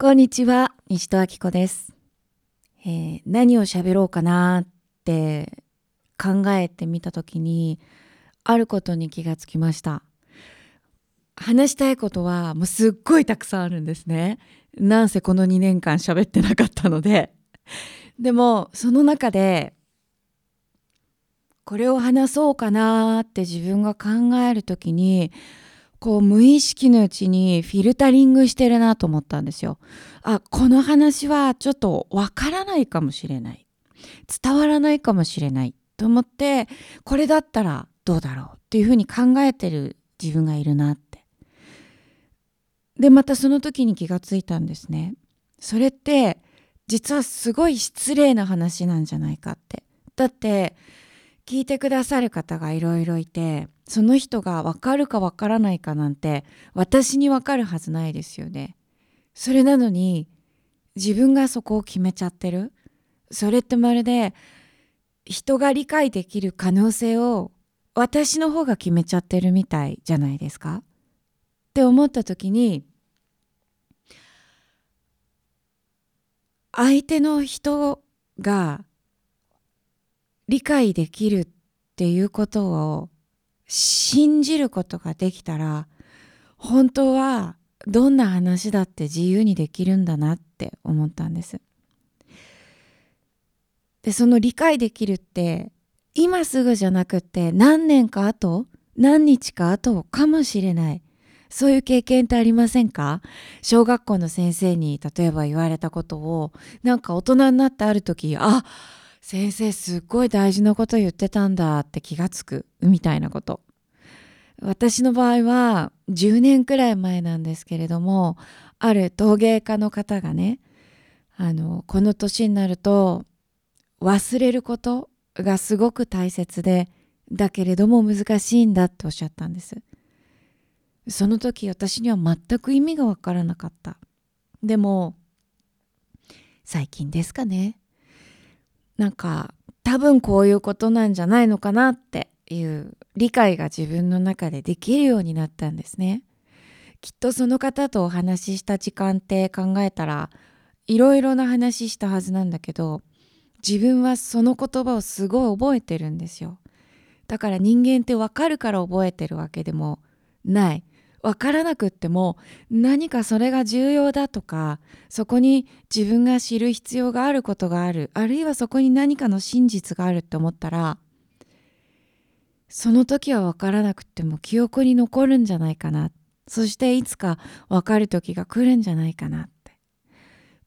こんにちは、西戸明子です。えー何を喋ろうかなって考えてみたときに、あることに気がつきました。話したいことはもうすっごいたくさんあるんですね。なんせこの2年間喋ってなかったので。でも、その中で、これを話そうかなって自分が考えるときに、こう無意識のうちにフィルタリングしてるなと思ったんですよ。あ、この話はちょっとわからないかもしれない。伝わらないかもしれないと思って、これだったらどうだろうっていうふうに考えてる自分がいるなって。で、またその時に気がついたんですね。それって実はすごい失礼な話なんじゃないかって。だって聞いてくださる方がいろいろいてその人が分かるか分からないかなんて私に分かるはずないですよね。それなのに自分がそこを決めちゃってるそれってまるで人が理解できる可能性を私の方が決めちゃってるみたいじゃないですかって思った時に相手の人が理解できるっていうことを信じることができたら本当はどんな話だって自由にできるんだなって思ったんです。でその理解できるって今すぐじゃなくって何年か後何日か後かもしれないそういう経験ってありませんか？小学校の先生に例えば言われたことをなんか大人になってある時あ先生すっごい大事なこと言ってたんだって気がつく。みたいなこと。私の場合は10年くらい前なんですけれどもある陶芸家の方がねあのこの年になると忘れることがすごく大切でだけれども難しいんだっておっしゃったんです。その時私には全く意味がわからなかった。でも最近ですかね。なんか多分こういうことなんじゃないのかなっていう理解が自分の中でできるようになったんですね。きっとその方とお話しした時間って考えたらいろいろな話したはずなんだけど自分はその言葉をすごい覚えてるんですよ。だから人間って分かるから覚えてるわけでもない。分からなくっても何かそれが重要だとかそこに自分が知る必要があることがあるあるいはそこに何かの真実があるって思ったらその時は分からなくっても記憶に残るんじゃないかな。そしていつか分かる時が来るんじゃないかなって。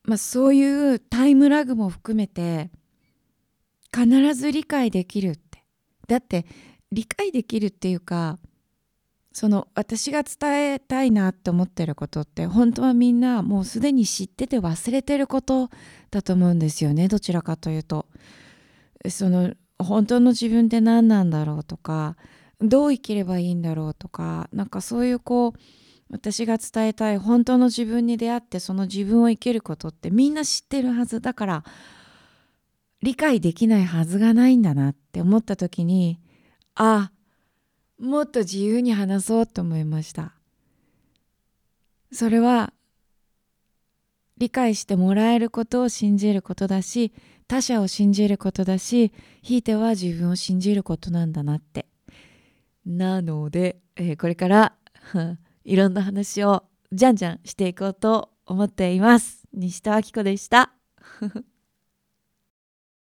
まあそういうタイムラグも含めて必ず理解できるって。だって理解できるっていうかその私が伝えたいなって思ってることって本当はみんなもうすでに知ってて忘れてることだと思うんですよねどちらかというと。その本当の自分って何なんだろうとかどう生きればいいんだろうとかなんかそういうこう私が伝えたい本当の自分に出会ってその自分を生きることってみんな知ってるはずだから理解できないはずがないんだなって思った時にあもっと自由に話そうと思いました。それは理解してもらえることを信じることだし他者を信じることだしひいては自分を信じることなんだなって。なので、えーこれから いろんな話をじゃんじゃんしていこうと思っています。西田明子でした。